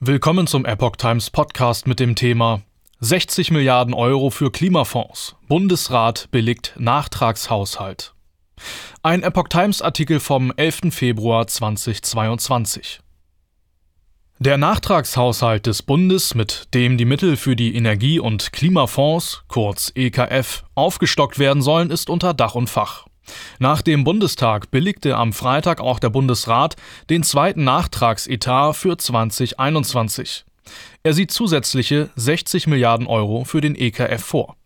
Willkommen zum Epoch Times Podcast mit dem Thema 60 Milliarden Euro für Klimafonds. Bundesrat billigt Nachtragshaushalt. Ein Epoch Times Artikel vom 11. Februar 2022. Der Nachtragshaushalt des Bundes, mit dem die Mittel für die Energie- und Klimafonds, kurz EKF, aufgestockt werden sollen, ist unter Dach und Fach. Nach dem Bundestag billigte am Freitag auch der Bundesrat den zweiten Nachtragsetat für 2021. Er sieht zusätzliche 60 Milliarden Euro für den EKF vor.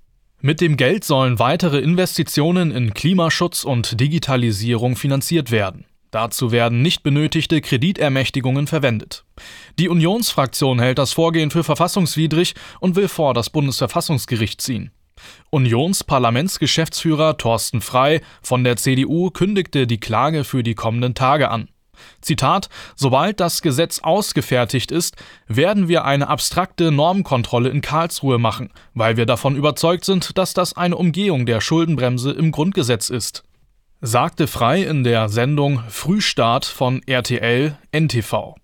Mit dem Geld sollen weitere Investitionen in Klimaschutz und Digitalisierung finanziert werden. Dazu werden nicht benötigte Kreditermächtigungen verwendet. Die Unionsfraktion hält das Vorgehen für verfassungswidrig und will vor das Bundesverfassungsgericht ziehen. Unionsparlamentsgeschäftsführer Thorsten Frei von der CDU kündigte die Klage für die kommenden Tage an. Zitat: Sobald das Gesetz ausgefertigt ist, werden wir eine abstrakte Normkontrolle in Karlsruhe machen, weil wir davon überzeugt sind, dass das eine Umgehung der Schuldenbremse im Grundgesetz ist, sagte Frei in der Sendung Frühstart von RTL NTV.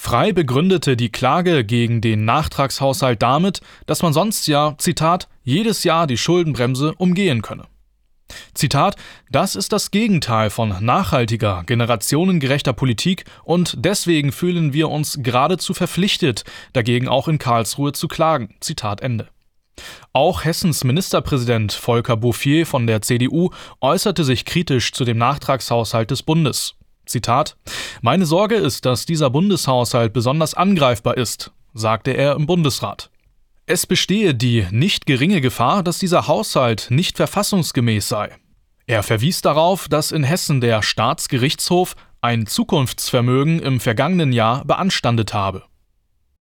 Frei begründete die Klage gegen den Nachtragshaushalt damit, dass man sonst ja, Zitat, jedes Jahr die Schuldenbremse umgehen könne. Zitat, das ist das Gegenteil von nachhaltiger, generationengerechter Politik und deswegen fühlen wir uns geradezu verpflichtet, dagegen auch in Karlsruhe zu klagen. Zitat Ende. Auch Hessens Ministerpräsident Volker Bouffier von der CDU äußerte sich kritisch zu dem Nachtragshaushalt des Bundes. Zitat Meine Sorge ist, dass dieser Bundeshaushalt besonders angreifbar ist, sagte er im Bundesrat. Es bestehe die nicht geringe Gefahr, dass dieser Haushalt nicht verfassungsgemäß sei. Er verwies darauf, dass in Hessen der Staatsgerichtshof ein Zukunftsvermögen im vergangenen Jahr beanstandet habe.